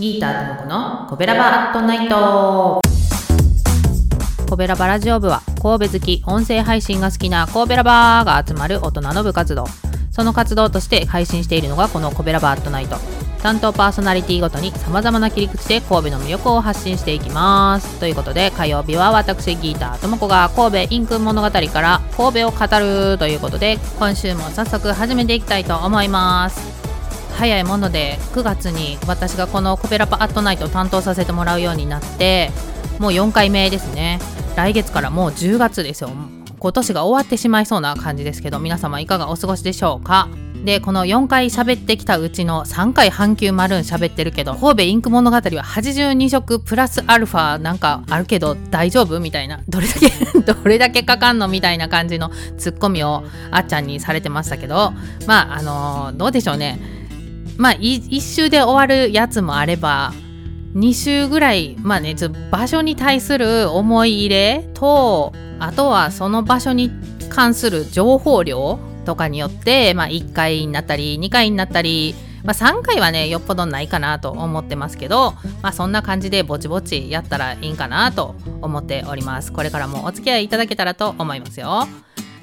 ギーターともこのコベラバアットナイト。コベラバラジオ部は神戸好き音声配信が好きな神戸ラバーが集まる大人の部活動。その活動として配信しているのがこのコベラバアットナイト。担当パーソナリティごとに様々な切り口で神戸の魅力を発信していきます。ということで火曜日は私ギーターともこが神戸インク物語から神戸を語るということで今週も早速始めていきたいと思います。早いもので9月に私がこのコペラパアットナイトを担当させてもらうようになってもう4回目ですね。来月からもう10月ですよ。今年が終わってしまいそうな感じですけど皆様いかがお過ごしでしょうか？でこの4回喋ってきたうちの3回阪急マルーン喋ってるけど神戸インク物語は82色プラスアルファなんかあるけど大丈夫みたいなどれだけ どれだけかかんのみたいな感じのツッコミをあっちゃんにされてましたけどまああのー、どうでしょうね。まあ1周で終わるやつもあれば2週ぐらいまあね場所に対する思い入れとあとはその場所に関する情報量とかによって、まあ、1回になったり2回になったり、まあ、3回はねよっぽどないかなと思ってますけど、まあ、そんな感じでぼちぼちやったらいいんかなと思っております。これからもお付き合いいただけたらと思いますよ。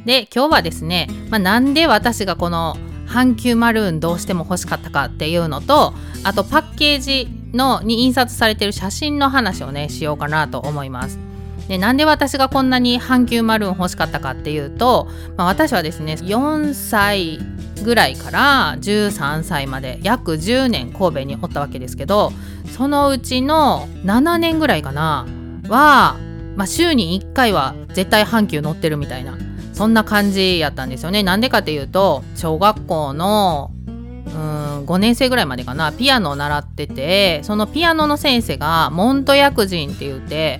で今日はですね、まあ、なんで私がこの阪急マルーンどうしても欲しかったかっていうのとあとパッケージのに印刷されてる写真の話をねしようかなと思います。でなんで私がこんなに阪急マルーン欲しかったかっていうと、まあ、私はですね4歳ぐらいから13歳まで約10年神戸におったわけですけどそのうちの7年ぐらいかなは、まあ、週に1回は絶対阪急乗ってるみたいなそんな感じやったんですよね。なんでかっていうと小学校のうん5年生ぐらいまでかなピアノを習っててそのピアノの先生がモント薬人って言って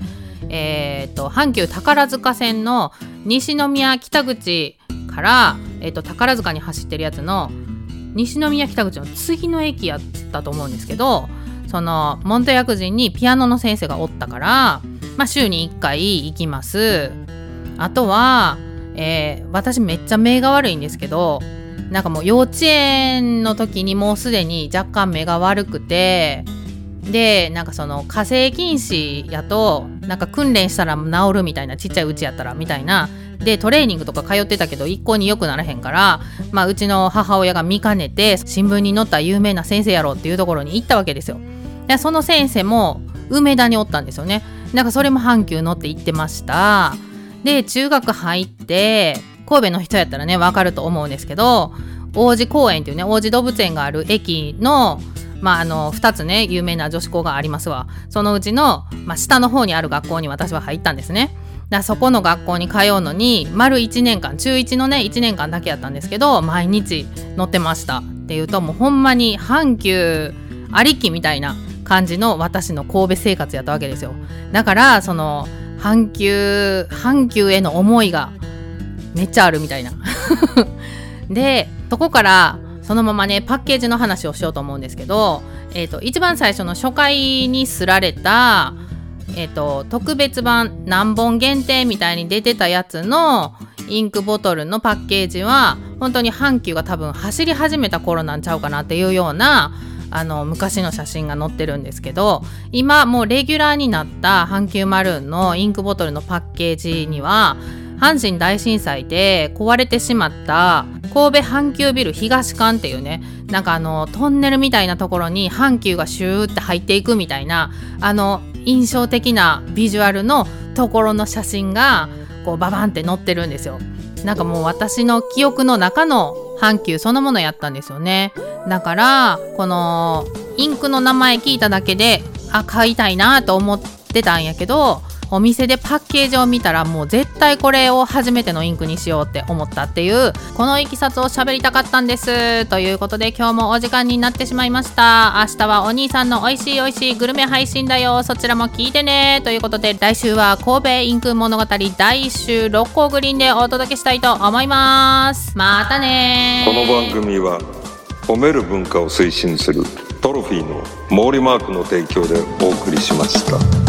えーと、阪急宝塚線の西宮北口から、えーと、宝塚に走ってるやつの西宮北口の次の駅やったと思うんですけどそのモント薬人にピアノの先生がおったから、まあ、週に1回行きます。あとはえー、私めっちゃ目が悪いんですけどなんかもう幼稚園の時にもうすでに若干目が悪くてでなんかその火星禁止やとなんか訓練したら治るみたいなちっちゃいうちやったらみたいなでトレーニングとか通ってたけど一向に良くならへんから、まあ、うちの母親が見かねて新聞に載った有名な先生やろうっていうところに行ったわけですよ。でその先生も梅田におったんですよね。なんかそれも阪急乗って行ってました。で中学入って神戸の人やったらね分かると思うんですけど王子公園っていうね王子動物園がある駅のまあ、あの2つね有名な女子校がありますわ。そのうちの、まあ、下の方にある学校に私は入ったんですね。だそこの学校に通うのに丸1年間中1のね1年間だけやったんですけど毎日乗ってました。っていうともうほんまに阪急ありきみたいな感じの私の神戸生活やったわけですよ。だからその阪急阪急への思いがめっちゃあるみたいな。でそこからそのままねパッケージの話をしようと思うんですけど、えーと、一番最初の初回にすられた、えーと、特別版何本限定みたいに出てたやつのインクボトルのパッケージは本当に阪急が多分走り始めた頃なんちゃうかなっていうようなあの昔の写真が載ってるんですけど今もうレギュラーになった阪急マルーンのインクボトルのパッケージには阪神大震災で壊れてしまった神戸阪急ビル東館っていうねなんかあのトンネルみたいなところに阪急がシューって入っていくみたいなあの印象的なビジュアルのところの写真がこうババンって載ってるんですよ。なんかもう私の記憶の中の阪急そのものやったんですよね。だからこのインクの名前聞いただけであ買いたいなと思ってたんやけどお店でパッケージを見たらもう絶対これを初めてのインクにしようって思ったっていうこのいきさつを喋りたかったんですということで今日もお時間になってしまいました。明日はお兄さんの美味しい美味しいグルメ配信だよ。そちらも聞いてね。ということで来週は神戸インク物語第1週六甲グリーンでお届けしたいと思います。またねこの番組は褒める文化を推進するトロフィーの毛利マークの提供でお送りしました。